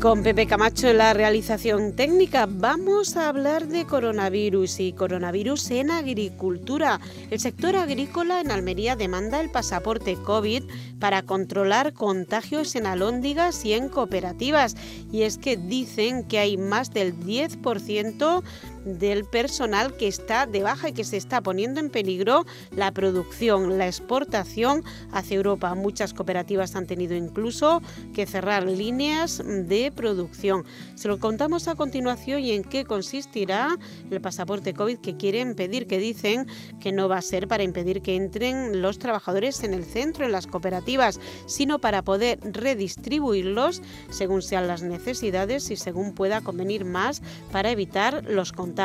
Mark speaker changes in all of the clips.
Speaker 1: Con Pepe Camacho en la realización técnica vamos a hablar de coronavirus y coronavirus en agricultura. El sector agrícola en Almería demanda el pasaporte COVID para controlar contagios en alóndigas y en cooperativas. Y es que dicen que hay más del 10% del personal que está de baja y que se está poniendo en peligro la producción, la exportación hacia Europa. Muchas cooperativas han tenido incluso que cerrar líneas de producción. Se lo contamos a continuación y en qué consistirá el pasaporte COVID que quieren pedir, que dicen que no va a ser para impedir que entren los trabajadores en el centro, en las cooperativas, sino para poder redistribuirlos según sean las necesidades y según pueda convenir más para evitar los contagios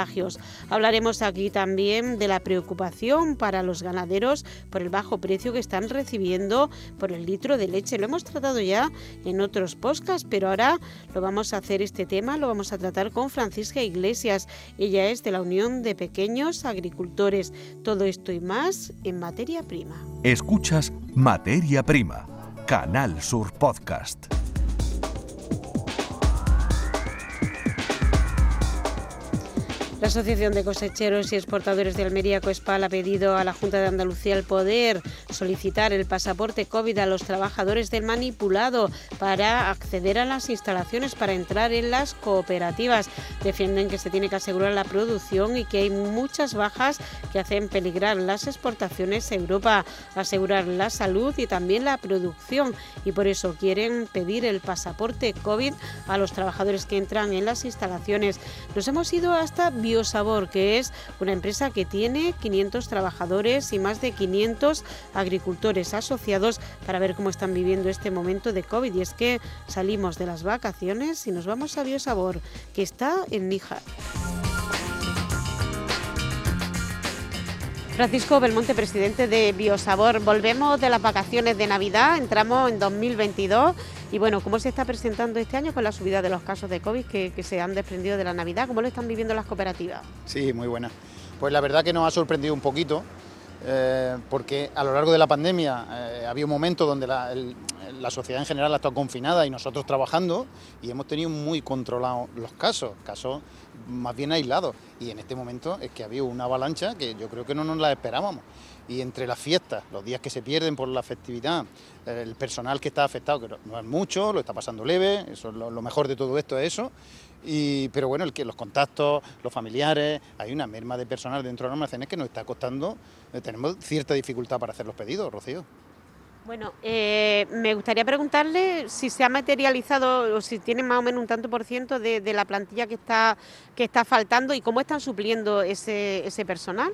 Speaker 1: Hablaremos aquí también de la preocupación para los ganaderos por el bajo precio que están recibiendo por el litro de leche. Lo hemos tratado ya en otros podcasts, pero ahora lo vamos a hacer este tema, lo vamos a tratar con Francisca Iglesias. Ella es de la Unión de Pequeños Agricultores. Todo esto y más en materia prima.
Speaker 2: Escuchas Materia Prima, Canal Sur Podcast.
Speaker 1: La Asociación de Cosecheros y Exportadores de Almería Coespal ha pedido a la Junta de Andalucía el poder solicitar el pasaporte COVID a los trabajadores del manipulado para acceder a las instalaciones para entrar en las cooperativas. Defienden que se tiene que asegurar la producción y que hay muchas bajas que hacen peligrar las exportaciones a Europa, asegurar la salud y también la producción y por eso quieren pedir el pasaporte COVID a los trabajadores que entran en las instalaciones. Nos hemos ido hasta Biosabor, que es una empresa que tiene 500 trabajadores y más de 500 agricultores asociados para ver cómo están viviendo este momento de COVID. Y es que salimos de las vacaciones y nos vamos a Biosabor, que está en Níjar. Francisco Belmonte, presidente de Biosabor. Volvemos de las vacaciones de Navidad, entramos en 2022 y bueno, ¿cómo se está presentando este año con la subida de los casos de COVID que, se han desprendido de la Navidad? ¿Cómo lo están viviendo las cooperativas?
Speaker 3: Sí, muy buena. Pues la verdad que nos ha sorprendido un poquito. Eh, porque a lo largo de la pandemia eh, había un momento donde la, el, la sociedad en general ha estado confinada y nosotros trabajando y hemos tenido muy controlados los casos, casos más bien aislados. Y en este momento es que ha habido una avalancha que yo creo que no nos la esperábamos. Y entre las fiestas, los días que se pierden por la festividad, el personal que está afectado, que no es mucho, lo está pasando leve, eso es lo, mejor de todo esto es eso. Y, pero bueno, los contactos, los familiares, hay una merma de personal dentro de los almacenes que nos está costando, eh, tenemos cierta dificultad para hacer los pedidos, Rocío.
Speaker 1: Bueno, eh, me gustaría preguntarle si se ha materializado o si tienen más o menos un tanto por ciento de, de la plantilla que está, que está faltando y cómo están supliendo ese, ese personal.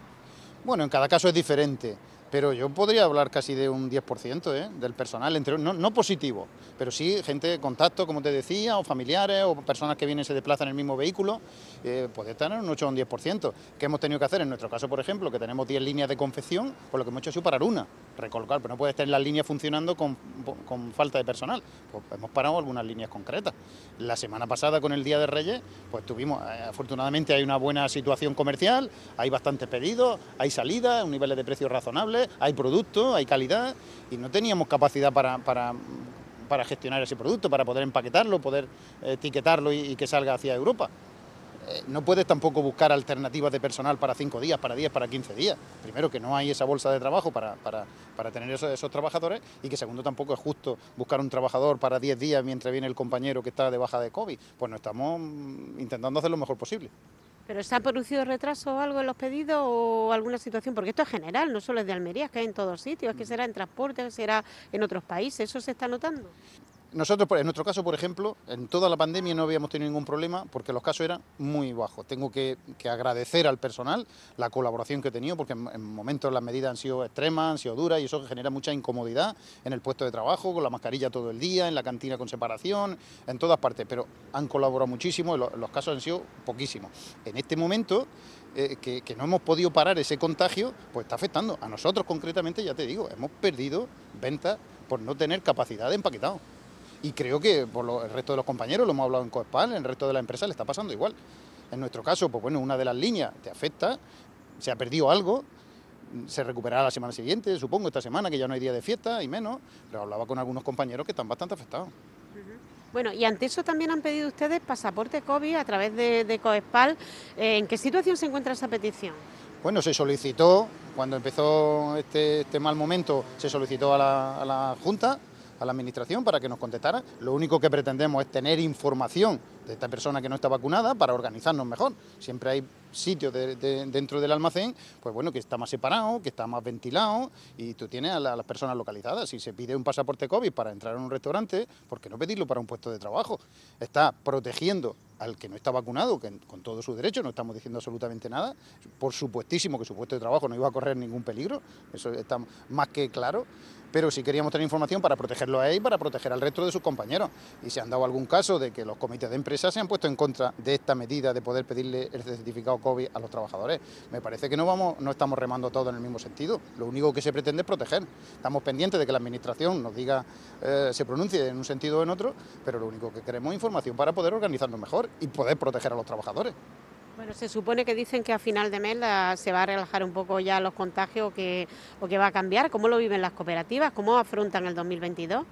Speaker 3: Bueno, en cada caso es diferente. Pero yo podría hablar casi de un 10% ¿eh? del personal, entre, no, positivo, pero sí gente de contacto, como te decía, o familiares, o personas que vienen y se desplazan en el mismo vehículo, eh, puede estar en un 8 o un 10%. ¿Qué hemos tenido que hacer? En nuestro caso, por ejemplo, que tenemos 10 líneas de confección, pues lo que hemos hecho sido parar una, recolocar, pero no puede estar las líneas funcionando con, con falta de personal. Pues hemos parado algunas líneas concretas. La semana pasada, con el Día de Reyes, pues tuvimos, eh, afortunadamente hay una buena situación comercial, hay bastantes pedidos, hay salidas, un nivel de precios razonable hay producto, hay calidad y no teníamos capacidad para, para, gestionar ese producto, para poder empaquetarlo, poder etiquetarlo y, que salga hacia Europa. Eh, no puedes tampoco buscar alternativas de personal para 5 días, para 10, para 15 días. Primero, que no hay esa bolsa de trabajo para, para, para tener esos, esos, trabajadores y que segundo, tampoco es justo buscar un trabajador para 10 días mientras viene el compañero que está de baja de COVID. Pues no estamos intentando hacer lo mejor posible.
Speaker 1: ¿Pero se ha producido retraso o algo en los pedidos o alguna situación? Porque esto es general, no solo es de Almería, es que hay en todos sitios, es que será en transporte, será en otros países, ¿eso se está notando?
Speaker 3: Nosotros, en nuestro caso, por ejemplo, en toda la pandemia no habíamos tenido ningún problema porque los casos eran muy bajos. Tengo que, agradecer al personal la colaboración que he tenido porque en, en, momentos las medidas han sido extremas, han sido duras y eso genera mucha incomodidad en el puesto de trabajo, con la mascarilla todo el día, en la cantina con separación, en todas partes. Pero han colaborado muchísimo los casos han sido poquísimos. En este momento eh, que, que, no hemos podido parar ese contagio, pues está afectando. A nosotros concretamente, ya te digo, hemos perdido ventas por no tener capacidad de empaquetado Y creo que por el resto de los compañeros, lo hemos hablado en Coespal, en el resto de la empresa le está pasando igual. En nuestro caso, pues bueno, una de las líneas te afecta, se ha perdido algo, se recuperará la semana siguiente, supongo, esta semana, que ya no hay día de fiesta y menos, pero hablaba con algunos compañeros que están bastante afectados.
Speaker 1: Bueno, y ante eso también han pedido ustedes pasaporte COVID a través de, Coespal. Eh, ¿En qué situación se encuentra esa petición?
Speaker 3: Bueno, se solicitó, cuando empezó este, este mal momento, se solicitó a la, a la Junta a la Administración para que nos contestara. Lo único que pretendemos es tener información de esta persona que no está vacunada para organizarnos mejor. Siempre hay sitios dentro del almacén, pues bueno, que está más separado, que está más ventilado y tú tienes a, las personas localizadas. Si se pide un pasaporte COVID para entrar en un restaurante, ¿por qué no pedirlo para un puesto de trabajo? Está protegiendo al que no está vacunado, que con todo su derecho, no estamos diciendo absolutamente nada. Por supuestísimo que su puesto de trabajo no iba a correr ningún peligro, eso está más que claro pero sí queríamos tener información para protegerlo a él y para proteger al resto de sus compañeros. Y se han dado algún caso de que los comités de empresa se han puesto en contra de esta medida de poder pedirle el certificado COVID a los trabajadores. Me parece que no, vamos, no estamos remando todo en el mismo sentido. Lo único que se pretende es proteger. Estamos pendientes de que la Administración nos diga, eh, se pronuncie en un sentido o en otro, pero lo único que queremos es información para poder organizarnos mejor y poder proteger a los trabajadores.
Speaker 1: Bueno, se supone que dicen que a final de mes se va a relajar un poco ya los contagios o que, o que va a cambiar. ¿Cómo lo viven las cooperativas? ¿Cómo afrontan el 2022?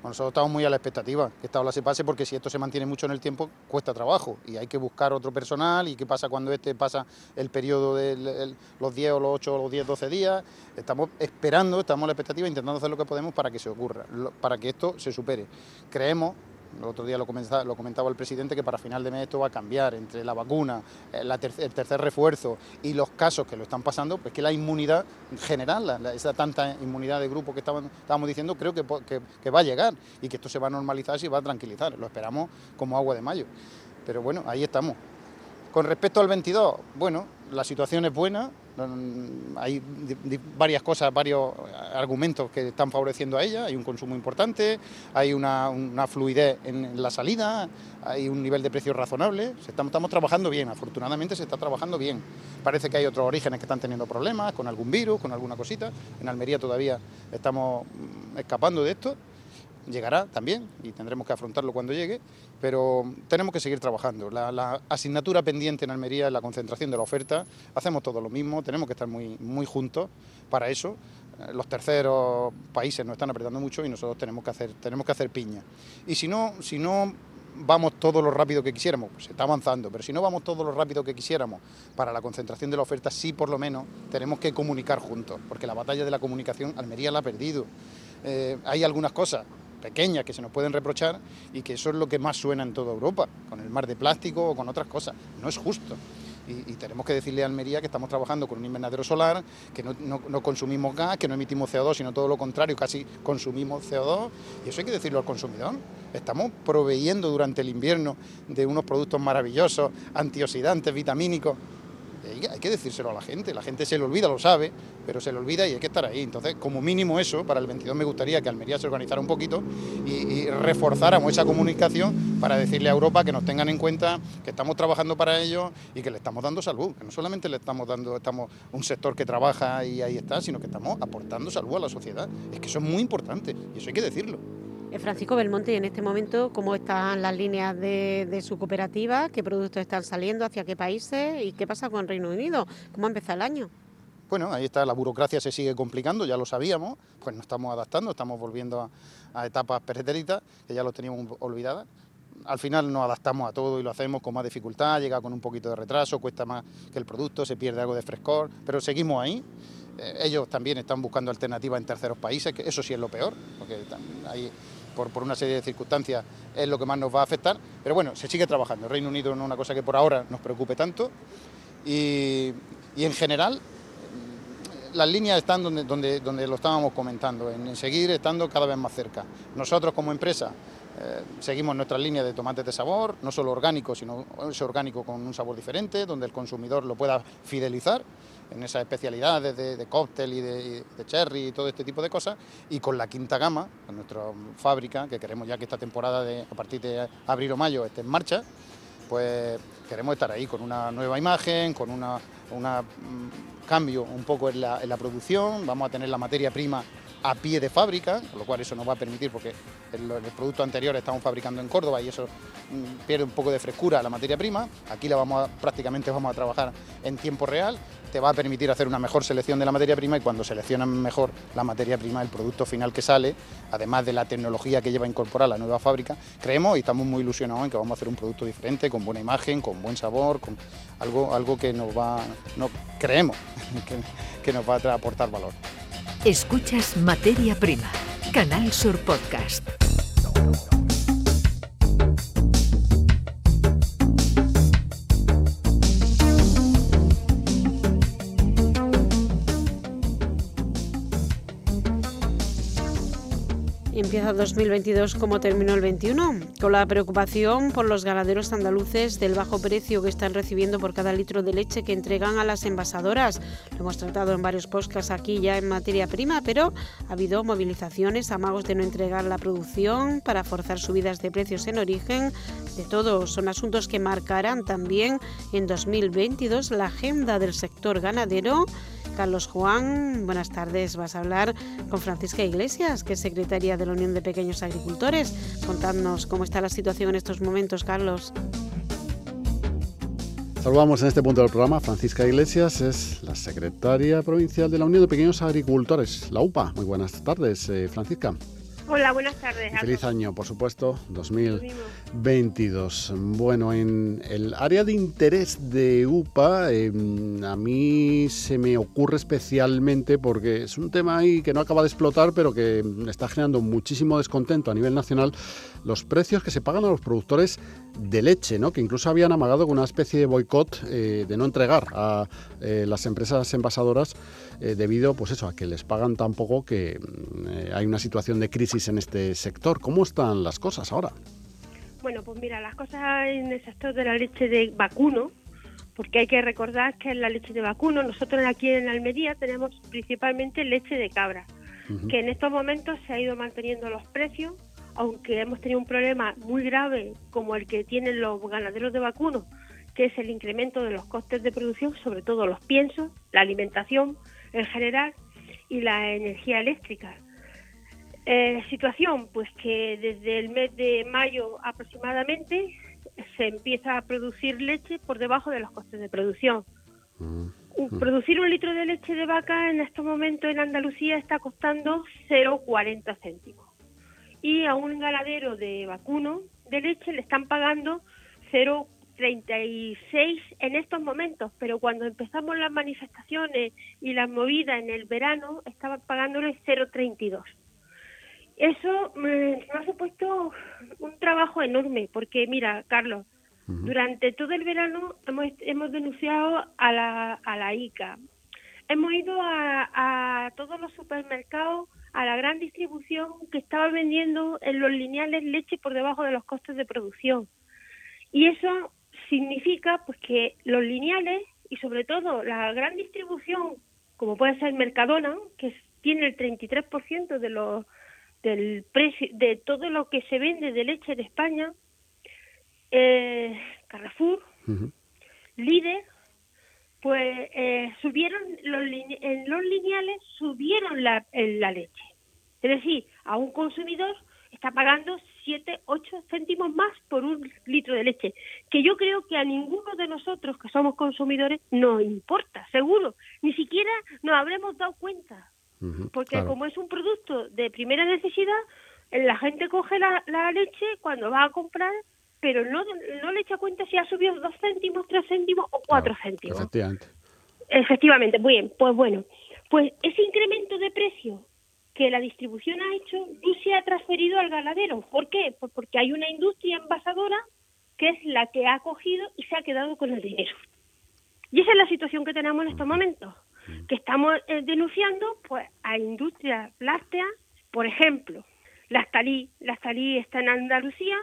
Speaker 1: Bueno,
Speaker 3: nosotros estamos muy a la expectativa que esta ola se pase porque si esto se mantiene mucho en el tiempo cuesta trabajo y hay que buscar otro personal y qué pasa cuando este pasa el periodo de los 10 o los 8 o los 10, 12 días. Estamos esperando, estamos a la expectativa intentando hacer lo que podemos para que se ocurra, para que esto se supere. Creemos el otro día lo comentaba, el presidente que para final de mes esto va a cambiar entre la vacuna, eh, el tercer refuerzo y los casos que lo están pasando, pues que la inmunidad general, esa tanta inmunidad de grupo que estábamos diciendo, creo que, que, va a llegar y que esto se va a normalizar y va a tranquilizar. Lo esperamos como agua de mayo. Pero bueno, ahí estamos. Con respecto al 22, bueno, la situación es buena, hay varias cosas, varios argumentos que están favoreciendo a ella, hay un consumo importante, hay una, fluidez en la salida, hay un nivel de precios razonable, estamos, estamos, trabajando bien, afortunadamente se está trabajando bien. Parece que hay otros orígenes que están teniendo problemas, con algún virus, con alguna cosita, en Almería todavía estamos mm, escapando de esto, llegará también y tendremos que afrontarlo cuando llegue, pero tenemos que seguir trabajando. La, asignatura pendiente en Almería es la concentración de la oferta, hacemos todo lo mismo, tenemos que estar muy, muy juntos para eso. Eh, los terceros países nos están apretando mucho y nosotros tenemos que hacer, tenemos que hacer piña. Y si no, si no vamos todo lo rápido que quisiéramos, pues se está avanzando, pero si no vamos todo lo rápido que quisiéramos para la concentración de la oferta, sí por lo menos tenemos que comunicar juntos, porque la batalla de la comunicación Almería la ha perdido. Eh, hay algunas cosas pequeñas que se nos pueden reprochar y que eso es lo que más suena en toda Europa, con el mar de plástico o con otras cosas. No es justo. Y, tenemos que decirle a Almería que estamos trabajando con un invernadero solar, que no, consumimos gas, que no emitimos CO2, sino todo lo contrario, casi consumimos CO2. Y eso hay que decirlo al consumidor. Estamos proveyendo durante el invierno de unos productos maravillosos, antioxidantes, vitamínicos, hay que decírselo a la gente, la gente se le olvida, lo sabe, pero se le olvida y hay que estar ahí. Entonces, como mínimo eso, para el 22 me gustaría que Almería se organizara un poquito y, reforzáramos esa comunicación para decirle a Europa que nos tengan en cuenta que estamos trabajando para ellos y que le estamos dando salud, que no solamente le estamos dando estamos un sector que trabaja y ahí está, sino que estamos aportando salud a la sociedad. Es que eso es muy importante y eso hay que decirlo.
Speaker 1: Eh, Francisco Belmonte, en este momento, ¿cómo están las líneas de, su cooperativa? ¿Qué productos están saliendo? ¿Hacia qué países? ¿Y qué pasa con Reino Unido? ¿Cómo empezado el año?
Speaker 3: Bueno, ahí está, la burocracia se sigue complicando, ya lo sabíamos, pues nos estamos adaptando, estamos volviendo a, etapas pretéritas, que ya lo teníamos olvidadas. Al final nos adaptamos a todo y lo hacemos con más dificultad, llega con un poquito de retraso, cuesta más que el producto, se pierde algo de frescor, pero seguimos ahí. Eh, ellos también están buscando alternativas en terceros países, que eso sí es lo peor, porque hay por, una serie de circunstancias es lo que más nos va a afectar. Pero bueno, se sigue trabajando. El Reino Unido no es una cosa que por ahora nos preocupe tanto. Y, en general, las líneas están donde, donde, donde lo estábamos comentando, en, seguir estando cada vez más cerca. Nosotros como empresa eh, seguimos nuestra línea de tomates de sabor, no solo orgánico, sino ese orgánico con un sabor diferente, donde el consumidor lo pueda fidelizar en esas especialidades de, cóctel y de, cherry y todo este tipo de cosas, y con la quinta gama, con nuestra fábrica, que queremos ya que esta temporada de, a partir de abril o mayo esté en marcha, pues queremos estar ahí con una nueva imagen, con un mm, cambio un poco en la, producción, vamos a tener la materia prima a pie de fábrica, con lo cual eso nos va a permitir, porque el, el producto anterior estamos fabricando en Córdoba y eso mm, pierde un poco de frescura la materia prima. Aquí la vamos a, prácticamente vamos a trabajar en tiempo real te va a permitir hacer una mejor selección de la materia prima y cuando seleccionan mejor la materia prima, el producto final que sale, además de la tecnología que lleva a incorporar la nueva fábrica, creemos y estamos muy ilusionados en que vamos a hacer un producto diferente, con buena imagen, con buen sabor, con algo, algo que nos va, no, creemos que, que nos va a aportar valor.
Speaker 4: Escuchas Materia Prima, Canal Sur Podcast.
Speaker 1: Empieza 2022 como terminó el 21, con la preocupación por los ganaderos andaluces del bajo precio que están recibiendo por cada litro de leche que entregan a las envasadoras. Lo hemos tratado en varios podcasts aquí ya en materia prima, pero ha habido movilizaciones, amagos de no entregar la producción para forzar subidas de precios en origen. De todo, son asuntos que marcarán también en 2022 la agenda del sector ganadero Carlos Juan, buenas tardes. Vas a hablar con Francisca Iglesias, que es secretaria de la Unión de Pequeños Agricultores. Contadnos cómo está la situación en estos momentos, Carlos.
Speaker 5: Saludamos en este punto del programa. Francisca Iglesias es la secretaria provincial de la Unión de Pequeños Agricultores, la UPA. Muy buenas tardes, eh, Francisca.
Speaker 6: Hola, buenas tardes.
Speaker 5: Feliz año, por supuesto, 2022. Bueno, en el área de interés de UPA, em, a mí se me ocurre especialmente porque es un tema ahí que no acaba de explotar, pero que está generando muchísimo descontento a nivel nacional, los precios que se pagan a los productores de leche, ¿no? que incluso habían amagado con una especie de boicot eh, de no entregar a eh, las empresas envasadoras eh, debido pues eso, a que les pagan tan poco que mm, hay una situación de crisis en este sector. ¿Cómo están las cosas ahora?
Speaker 6: Bueno, pues mira, las cosas en el sector de la leche de vacuno, porque hay que recordar que en la leche de vacuno, nosotros aquí en Almería tenemos principalmente leche de cabra, que en estos momentos se ha ido manteniendo los precios, aunque hemos tenido un problema muy grave como el que tienen los ganaderos de vacuno, que es el incremento de los costes de producción, sobre todo los piensos, la alimentación en general y la energía eléctrica. Eh, situación, pues que desde el mes de mayo aproximadamente se empieza a producir leche por debajo de los costes de producción. Mm. Producir un litro de leche de vaca en estos momentos en Andalucía está costando 0,40 céntimos. Y a un ganadero de vacuno de leche le están pagando 0,36 en estos momentos, pero cuando empezamos las manifestaciones y las movidas en el verano estaban pagándole 0,32. Eso me, ha supuesto un trabajo enorme, porque mira, Carlos, durante todo el verano hemos, hemos denunciado a la, a la ICA, hemos ido a, a todos los supermercados, a la gran distribución que estaba vendiendo en los lineales leche por debajo de los costes de producción. Y eso significa pues que los lineales y sobre todo la gran distribución, como puede ser Mercadona, que tiene el 33% de los del precio de todo lo que se vende de leche de España, eh, Carrefour, Líder, pues eh, subieron los en los lineales subieron la, la leche. Es decir, a un consumidor está pagando 7, 8 céntimos más por un litro de leche, que yo creo que a ninguno de nosotros que somos consumidores nos importa, seguro, ni siquiera nos habremos dado cuenta. Porque como es un producto de primera necesidad, la gente coge la, leche cuando va a comprar, pero no, no le echa cuenta si ha subido dos céntimos, tres céntimos o cuatro céntimos.
Speaker 5: Efectivamente.
Speaker 6: Efectivamente, muy bien, pues bueno, pues ese incremento de precio que la distribución ha hecho no se ha transferido al ganadero. ¿Por qué? Pues porque hay una industria envasadora que es la que ha cogido y se ha quedado con el dinero. Y esa es la situación que tenemos en estos momentos que estamos eh, denunciando pues a industrias lácteas, por ejemplo, la Estalí, la Estalí está en Andalucía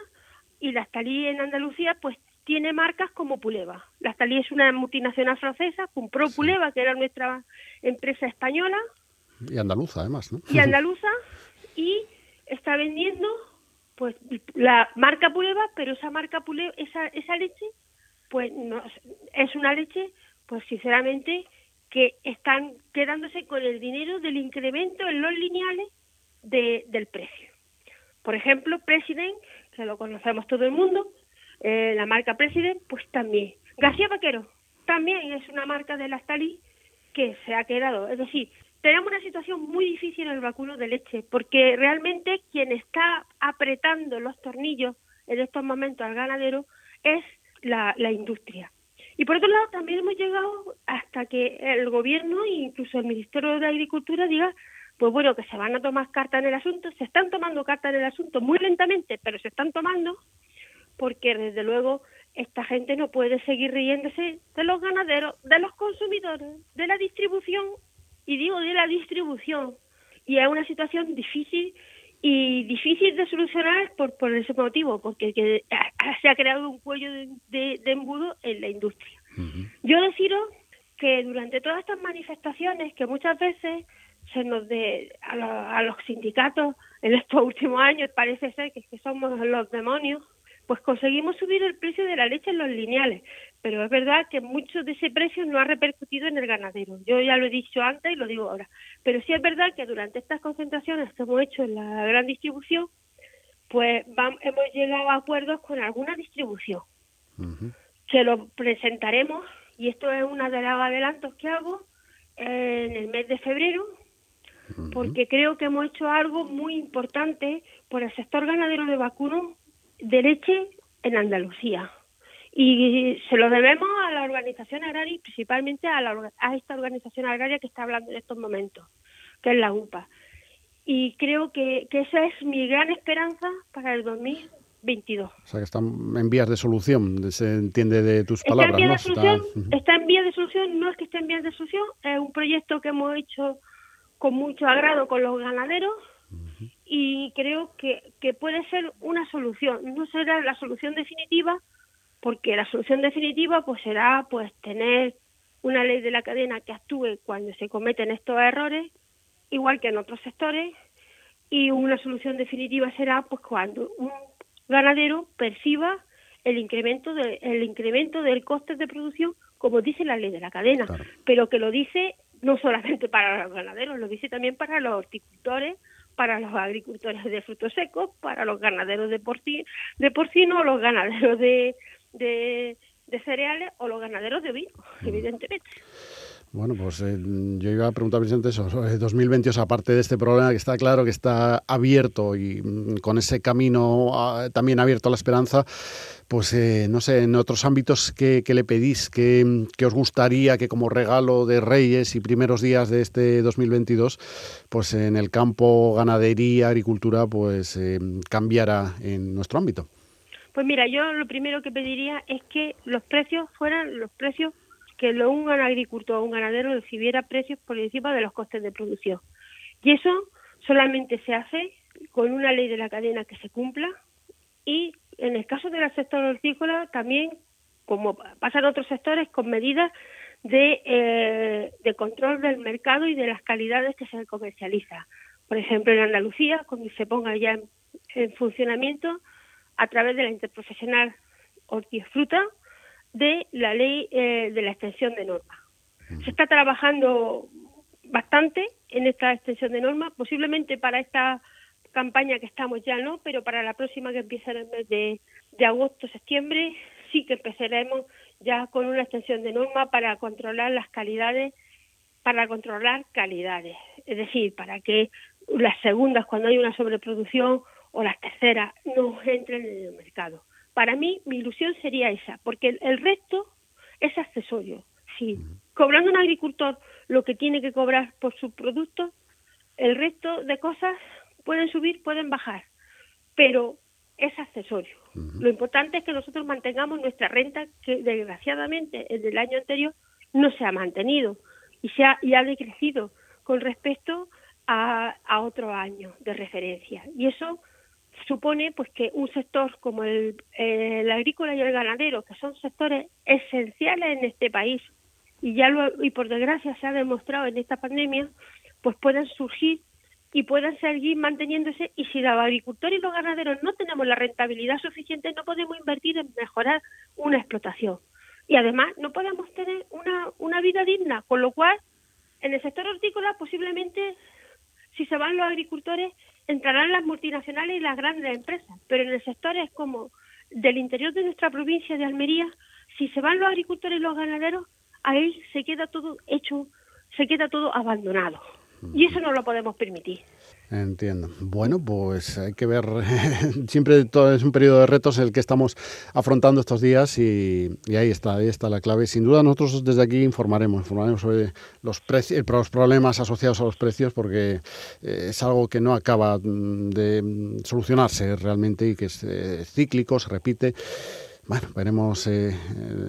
Speaker 6: y la Estalí en Andalucía pues tiene marcas como Puleva. La Estalí es una multinacional francesa, compró Puleva, que era nuestra empresa española.
Speaker 5: Y andaluza además, ¿no?
Speaker 6: Y andaluza y está vendiendo pues la marca Puleva, pero esa marca Puleva, esa, esa leche pues no, es una leche pues sinceramente que están quedándose con el dinero del incremento en los lineales de, del precio. Por ejemplo, President, que lo conocemos todo el mundo, eh, la marca President, pues también. García Vaquero también es una marca de la Stali que se ha quedado. Es decir, tenemos una situación muy difícil en el vacuno de leche, porque realmente quien está apretando los tornillos en estos momentos al ganadero es la, la industria. Y por otro lado, también hemos llegado hasta que el gobierno e incluso el Ministerio de Agricultura diga, pues bueno, que se van a tomar cartas en el asunto, se están tomando cartas en el asunto muy lentamente, pero se están tomando, porque desde luego esta gente no puede seguir riéndose de los ganaderos, de los consumidores, de la distribución, y digo de la distribución. Y es una situación difícil y difícil de solucionar por, por ese motivo, porque que, se ha creado un cuello de, embudo en la industria. Yo deciros que durante todas estas manifestaciones, que muchas veces se nos de a, los sindicatos en estos últimos años parece ser que, que somos los demonios, pues conseguimos subir el precio de la leche en los lineales, pero es verdad que mucho de ese precio no ha repercutido en el ganadero. Yo ya lo he dicho antes y lo digo ahora. Pero sí es verdad que durante estas concentraciones que hemos hecho en la gran distribución, pues hemos llegado a acuerdos con alguna distribución. Se lo presentaremos y esto es uno de los adelantos que hago en el mes de febrero, porque creo que hemos hecho algo muy importante por el sector ganadero de vacuno de leche en Andalucía. Y se lo debemos a la organización agraria y principalmente a, la, a esta organización agraria que está hablando en estos momentos, que es la UPA. Y creo que, que esa es mi gran esperanza para el 2022.
Speaker 5: O sea, que están en vías de solución, se entiende de tus palabras.
Speaker 6: Está en, solución, está... en vías de solución, no es que esté en vías de solución, es un proyecto que hemos hecho con mucho agrado con los ganaderos, y creo que, que puede ser una solución. No será la solución definitiva, porque la solución definitiva pues será pues tener una ley de la cadena que actúe cuando se cometen estos errores, igual que en otros sectores, y una solución definitiva será pues cuando un ganadero perciba el incremento de, el incremento del coste de producción como dice la ley de la cadena, pero que lo dice no solamente para los ganaderos, lo dice también para los horticultores, para los agricultores de frutos secos, para los ganaderos de, porcino, de porcino, los ganaderos de, de, cereales o los ganaderos de vino, evidentemente.
Speaker 5: Bueno, pues eh, yo iba a preguntar precisamente eso. 2022, aparte de este problema que está claro que está abierto y mm, con ese camino ah, también abierto a la esperanza, pues eh, no sé, en otros ámbitos, ¿qué, le pedís? ¿Qué, os gustaría que como regalo de Reyes y primeros días de este 2022, pues en el campo ganadería, agricultura, pues eh, cambiara en nuestro ámbito?
Speaker 6: Pues mira, yo lo primero que pediría es que los precios fueran los precios que lo, un agricultor o un ganadero recibiera precios por encima de los costes de producción. Y eso solamente se hace con una ley de la cadena que se cumpla y en el caso del sector hortícola también, como pasa en otros sectores, con medidas de, eh, control del mercado y de las calidades que se comercializa. Por ejemplo, en Andalucía, cuando se ponga ya en, funcionamiento a través de la interprofesional hortifruta, de la ley eh, de la extensión de normas. Se está trabajando bastante en esta extensión de normas, posiblemente para esta campaña que estamos ya no, pero para la próxima que empieza en el mes de, de agosto, septiembre, sí que empezaremos ya con una extensión de normas para controlar las calidades, para controlar calidades, es decir, para que las segundas, cuando hay una sobreproducción, o las terceras, no entren en el mercado. Para mí, mi ilusión sería esa, porque el, resto es accesorio. Si cobrando un agricultor lo que tiene que cobrar por su producto, el resto de cosas pueden subir, pueden bajar, pero es accesorio. Lo importante es que nosotros mantengamos nuestra renta, que desgraciadamente en el año anterior no se ha mantenido y, se ha, y ha decrecido con respecto a, a otro año de referencia. Y eso supone pues que un sector como el, agrícola y el ganadero, que son sectores esenciales en este país, y ya lo, y por desgracia se ha demostrado en esta pandemia, pues pueden surgir y pueden seguir manteniéndose y si los agricultores y los ganaderos no tenemos la rentabilidad suficiente no podemos invertir en mejorar una explotación. y además no podemos tener una, una vida digna, con lo cual en el sector hortícola posiblemente si se van los agricultores entrarán las multinacionales y las grandes empresas, pero en el sector es como del interior de nuestra provincia de Almería, si se van los agricultores y los ganaderos, ahí se queda todo hecho, se queda todo abandonado. Y eso no lo podemos permitir.
Speaker 5: Entiendo. Bueno, pues hay que ver, siempre todo es un periodo de retos el que estamos afrontando estos días y, ahí está, ahí está la clave. Sin duda nosotros desde aquí informaremos, informaremos sobre los, precios, los problemas asociados a los precios porque eh, es algo que no acaba mm, de mm, solucionarse realmente y que es eh, cíclico, se repite. Bueno, veremos, eh,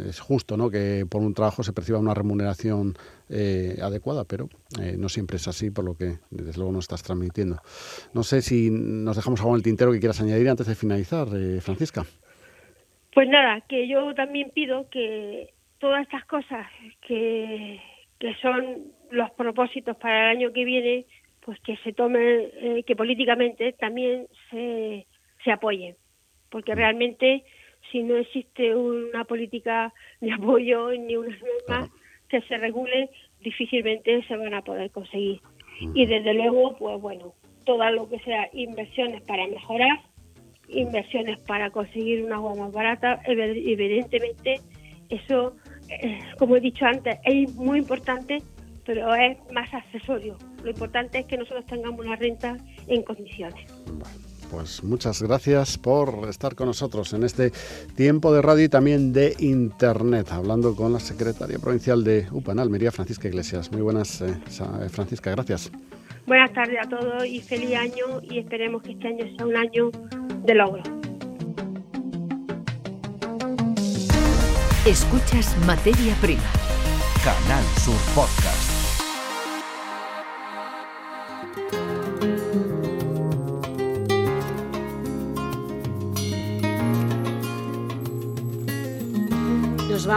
Speaker 5: es justo ¿no? que por un trabajo se perciba una remuneración eh, adecuada, pero eh, no siempre es así, por lo que desde luego no estás transmitiendo. No sé si nos dejamos algo en el tintero que quieras añadir antes de finalizar, Francisca.
Speaker 6: Pues nada, que yo también pido que todas estas cosas que, que son los propósitos para el año que viene, pues que se tomen, que políticamente también se, se apoyen, porque mm. realmente si no existe una política de apoyo ni una norma que se regule, difícilmente se van a poder conseguir. Y desde luego, pues bueno, todo lo que sea inversiones para mejorar, inversiones para conseguir una agua más barata, evidentemente eso, eh, como he dicho antes, es muy importante, pero es más accesorio. Lo importante es que nosotros tengamos una renta en condiciones.
Speaker 5: Pues muchas gracias por estar con nosotros en este tiempo de radio y también de internet, hablando con la secretaria provincial de UPA en Almería, Francisca Iglesias. Muy buenas, eh, eh, Francisca, gracias.
Speaker 6: Buenas tardes a todos y feliz año y esperemos que este año sea un año de logro.
Speaker 4: Escuchas Materia Prima.
Speaker 2: Canal Sur Podcast.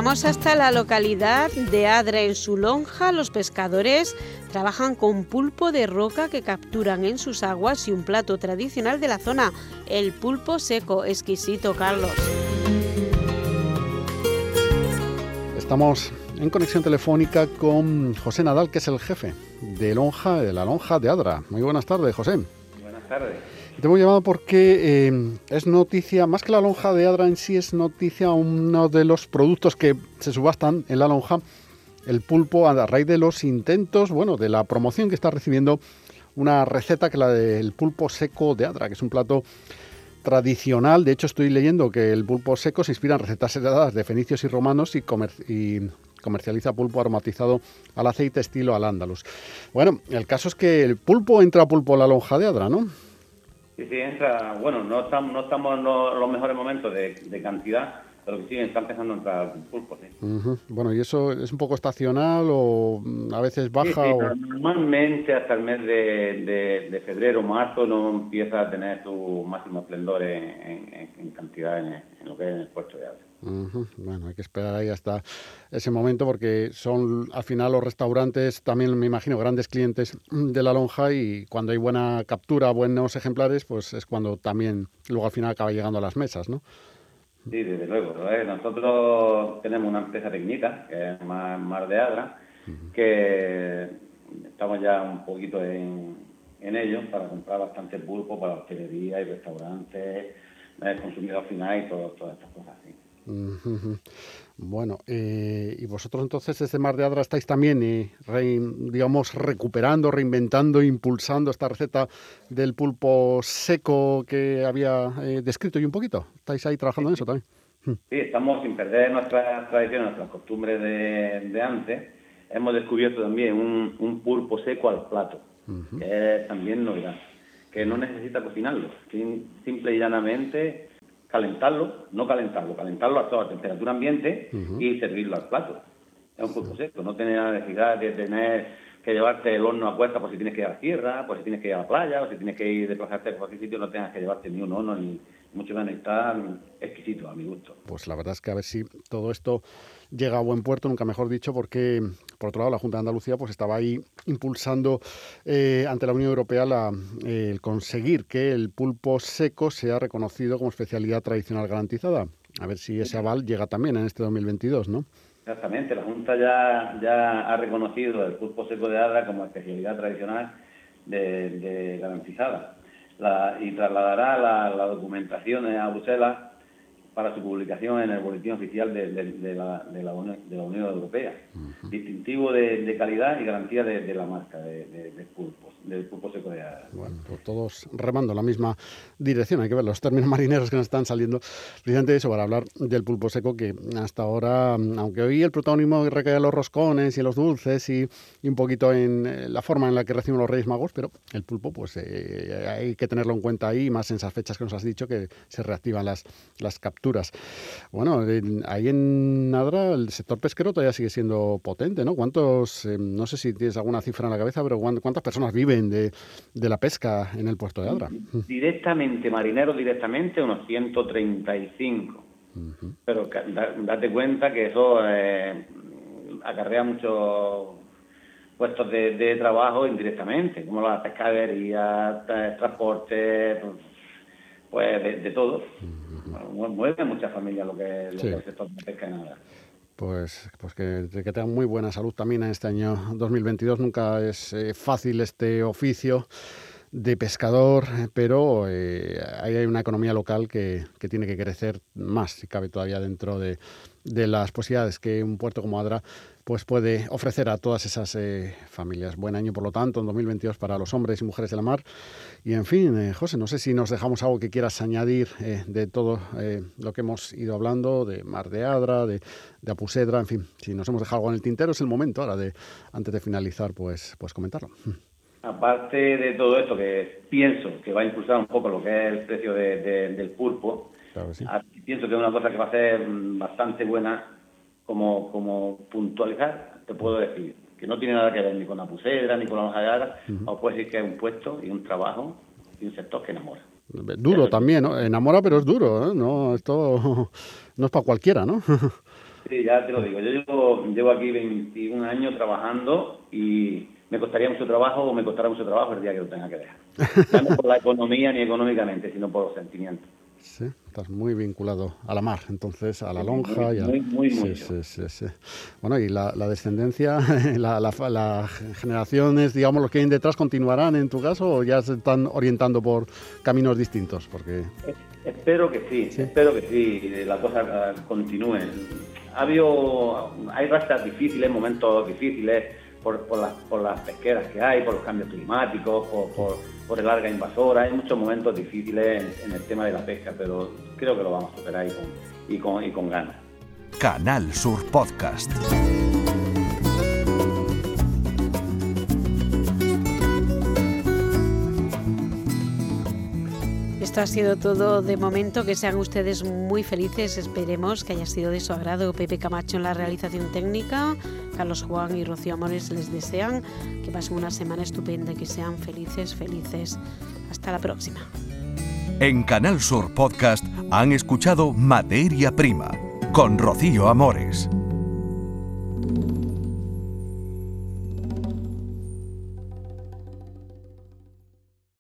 Speaker 1: Vamos hasta la localidad de Adra, en su lonja. Los pescadores trabajan con pulpo de roca que capturan en sus aguas y un plato tradicional de la zona, el pulpo seco, exquisito, Carlos.
Speaker 5: Estamos en conexión telefónica con José Nadal, que es el jefe de lonja, de la lonja de Adra. Muy buenas tardes, José.
Speaker 7: Buenas tardes.
Speaker 5: Te hemos llamado porque eh, es noticia, más que la lonja de Adra en sí, es noticia uno de los productos que se subastan en la lonja, el pulpo, a raíz de los intentos, bueno, de la promoción que está recibiendo una receta que es la del pulpo seco de Adra, que es un plato tradicional. De hecho, estoy leyendo que el pulpo seco se inspira en recetas heredadas de fenicios y romanos y, y comercializa pulpo aromatizado al aceite estilo al ándalus. Bueno, el caso es que el pulpo entra a pulpo a la lonja de Adra, ¿no?
Speaker 7: Sí, sí, entra, bueno, no estamos, no estamos en los, mejores momentos de, cantidad, pero que sí, está empezando a entrar pulpo, sí.
Speaker 5: Bueno, ¿y eso es un poco estacional o mm, a veces baja?
Speaker 7: Normalmente hasta el mes de, de, febrero, marzo no empieza a tener su máximo esplendor en, cantidad en, lo que es en el puerto de agua.
Speaker 5: Bueno, hay que esperar ahí hasta ese momento porque son al final los restaurantes también me imagino grandes clientes de la lonja y cuando hay buena captura, buenos ejemplares, pues es cuando también luego al final acaba llegando a las mesas, ¿no?
Speaker 7: Sí, desde luego. Nosotros tenemos una empresa técnica que es más, más de Adra, que estamos ya un poquito en, en ello para comprar bastante pulpo para hostelería y restaurantes, el consumidor final y todo, todas estas cosas así.
Speaker 5: Bueno, eh, y vosotros entonces desde Mar de Adra estáis también, eh, digamos, recuperando, reinventando, impulsando esta receta del pulpo seco que había eh, descrito y un poquito. ¿Estáis ahí trabajando en eso también?
Speaker 7: Sí, estamos sin perder nuestras tradiciones, nuestras costumbres de, antes. Hemos descubierto también un, pulpo seco al plato, que es también novedad, que no necesita cocinarlo, simple y llanamente calentarlo, no calentarlo, calentarlo a toda temperatura ambiente y servirlo al plato. Es un poco seco, no tener la necesidad de tener que llevarte el horno a cuesta por si tienes que ir a la tierra, por si tienes que ir a la playa, o si tienes que ir desplazarte a cualquier sitio, no tengas que llevarte ni un horno, ni mucho menos está exquisito a mi gusto.
Speaker 5: Pues la verdad es que a ver si todo esto llega a buen puerto, nunca mejor dicho, porque por otro lado la Junta de Andalucía pues estaba ahí impulsando eh, ante la Unión Europea la, el conseguir que el pulpo seco sea reconocido como especialidad tradicional garantizada. a ver si ese aval llega también en este 2022, ¿no?
Speaker 7: Exactamente, la Junta ya, ya ha reconocido el pulpo seco de Adra como especialidad tradicional de, garantizada. Y trasladará la, la documentación a Bruselas para su publicación en el boletín oficial de, la, de la, Unión, Europea. Distintivo de, calidad y garantía de, la marca de, pulpos, del pulpo seco de
Speaker 5: Bueno, pues todos remando en la misma dirección. Hay que ver los términos marineros que nos están saliendo. Precisamente eso, para hablar del pulpo seco, que hasta ahora, aunque hoy el protagonismo recae en los roscones y en los dulces y, un poquito en eh, la forma en la que reciben los Reyes Magos, pero el pulpo, pues eh, hay que tenerlo en cuenta ahí, más en esas fechas que nos has dicho, que se reactivan las, las capturas bueno, ahí en Nadra el sector pesquero todavía sigue siendo potente, ¿no? ¿Cuántos, eh, no sé si tienes alguna cifra en la cabeza, pero ¿cuántas personas viven de, la pesca en el puerto de Adra?
Speaker 7: Directamente, marineros directamente, unos 135. Pero date cuenta que eso eh, acarrea muchos puestos de, trabajo indirectamente, como la pescadería, transporte, pues de, todo mueve muchas familias lo que, lo que el sector de pesca nada.
Speaker 5: Pues, pues que, que, tengan muy buena salud también en este año 2022. Nunca es eh, fácil este oficio de pescador, pero eh, hay una economía local que, que, tiene que crecer más, si cabe todavía dentro de, de las posibilidades que un puerto como Adra pues puede ofrecer a todas esas eh, familias. Buen año, por lo tanto, en 2022 para los hombres y mujeres de la mar. Y en fin, eh, José, no sé si nos dejamos algo que quieras añadir eh, de todo lo que hemos ido hablando, de Mar de Adra, de, de, Apusedra, en fin, si nos hemos dejado algo en el tintero, es el momento ahora de, antes de finalizar, pues, pues comentarlo.
Speaker 7: Aparte de todo esto, que pienso que va a impulsar un poco lo que es el precio del pulpo, pienso que es una cosa que va a ser bastante buena como, como puntualizar, te puedo decir que no tiene nada que ver ni con la pusedra ni con la hoja de ara, o puedes decir que es un puesto y un trabajo y un sector que enamora.
Speaker 5: Duro también, ¿no? Enamora, pero es duro, ¿eh? No, esto no es para cualquiera, ¿no?
Speaker 7: sí, ya te lo digo. Yo llevo, llevo aquí 21 años trabajando y me costaría mucho trabajo o me costará mucho trabajo el día que lo tenga que dejar. No por la economía ni económicamente, sino por los sentimientos.
Speaker 5: Sí, estás muy vinculado a la mar, entonces, a la lonja. y
Speaker 7: muy, muy, muy,
Speaker 5: sí, sí, sí, Bueno, y la, descendencia, las la, generaciones, digamos, los que hay detrás, ¿continuarán en tu caso o ya se están orientando por caminos distintos? Porque...
Speaker 7: Espero que sí, espero que sí, la cosa continúe. Ha habido, hay rastras difíciles, momentos difíciles, por, las, por las pesqueras que hay, por los cambios climáticos, por, por, el larga invasora. Hay muchos momentos difíciles en, el tema de la pesca, pero creo que lo vamos a superar y y con, y con ganas.
Speaker 2: Canal Sur Podcast.
Speaker 1: Esto ha sido todo de momento. Que sean ustedes muy felices. Esperemos que haya sido de su agrado. Pepe Camacho en la realización técnica. Carlos Juan y Rocío Amores les desean que pasen una semana estupenda que sean felices, felices. Hasta la próxima.
Speaker 2: En Canal Sur Podcast han escuchado Materia Prima con Rocío Amores.